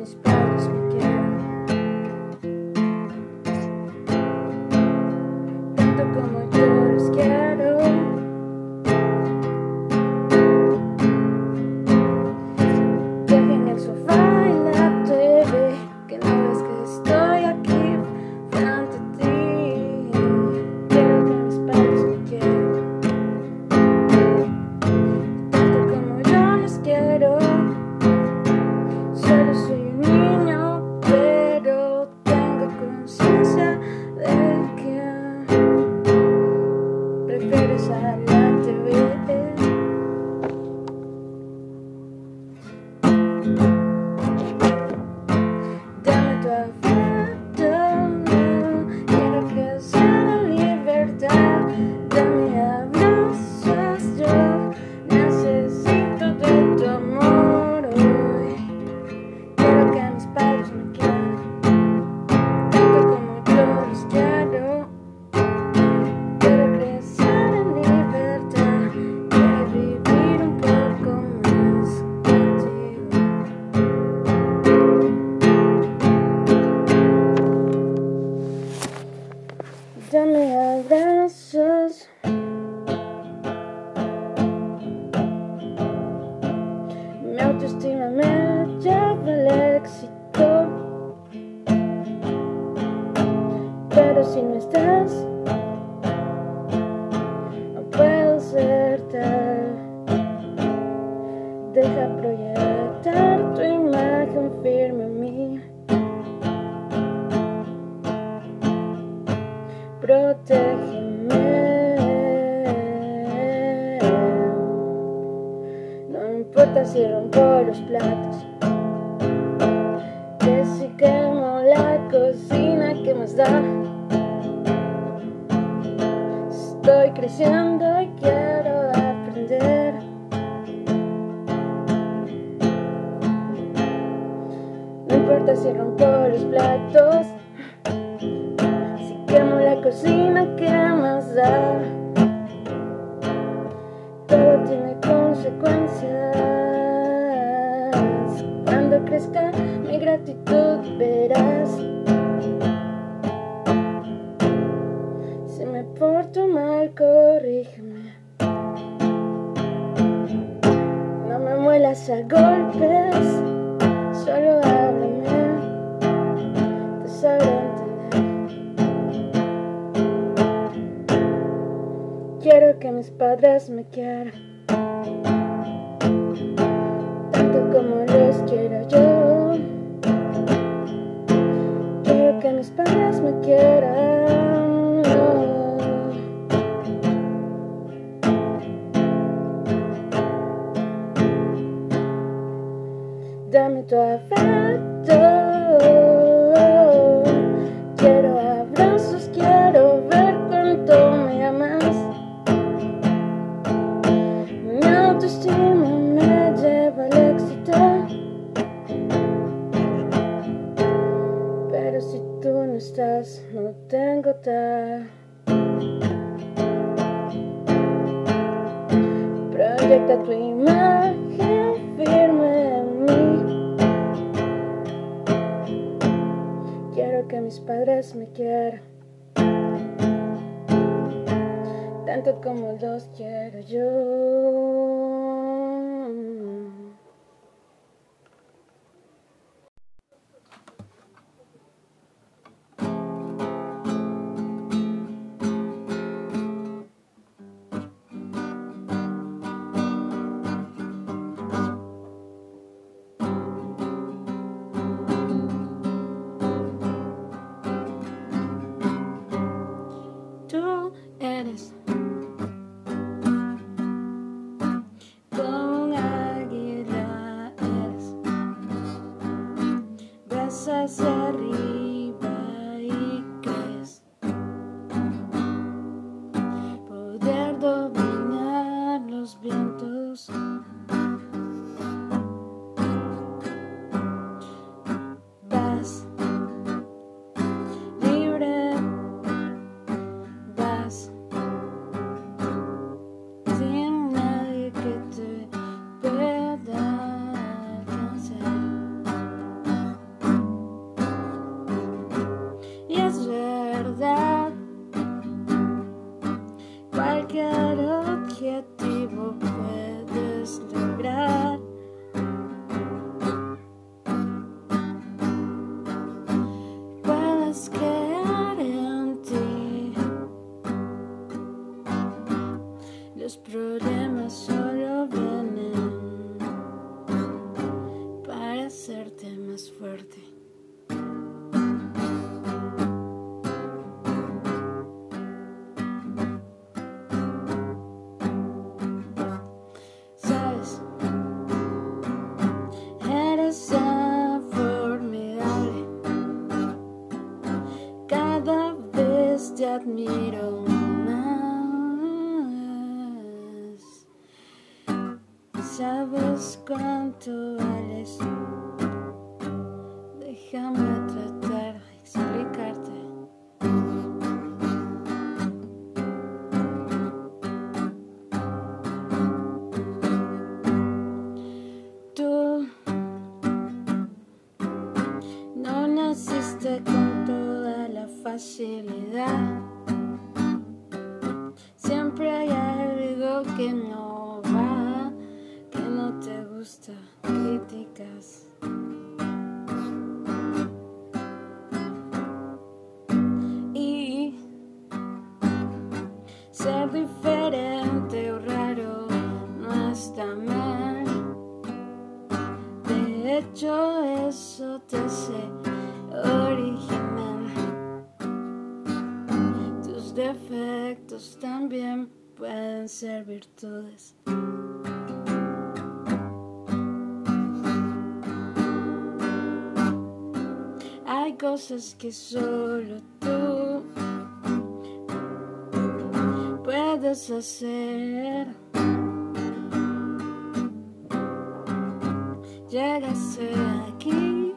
mis sana Si no estás, no puedo ser tal. Deja proyectar tu imagen firme en mí. Protégeme. No importa si rompo los platos. Que si quemo la cocina, ¿qué más da? Estoy creciendo y quiero aprender. No importa si rompo los platos. Si quemo la cocina, ¿qué más da? Todo tiene consecuencias. Cuando crezca mi gratitud verás. Si me porto mal, corrígeme. No me muelas a golpes, solo háblame. Te sabré entender. Quiero que mis padres me quieran, tanto como Dame tu afecto. Quiero abrazos, quiero ver cuánto me amas. Mi autoestima me lleva al éxito. Pero si tú no estás, no tengo tal. Padres me quieran. Tanto como los quiero yo. Cualquier objetivo puedes lograr. Puedes crear en ti. Los problemas solo Déjame tratar de explicarte. Tú no naciste con toda la facilidad. Siempre hay algo que no Y ser diferente o raro no está mal. De hecho, eso te hace original. Tus defectos también pueden ser virtudes. Cosas que solo tú puedes hacer. Llegaste aquí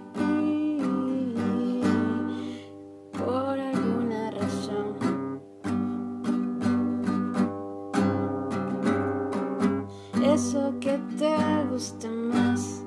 por alguna razón. Eso que te gusta más.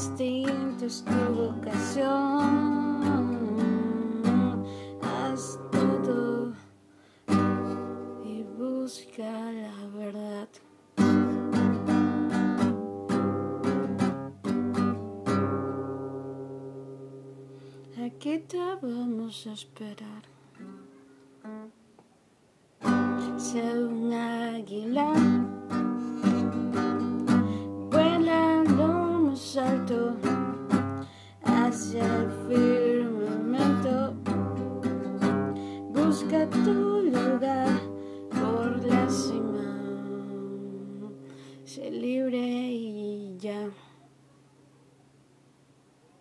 Distinto es tu vocación. Haz todo y busca la verdad. Aquí te vamos a esperar. Sé un águila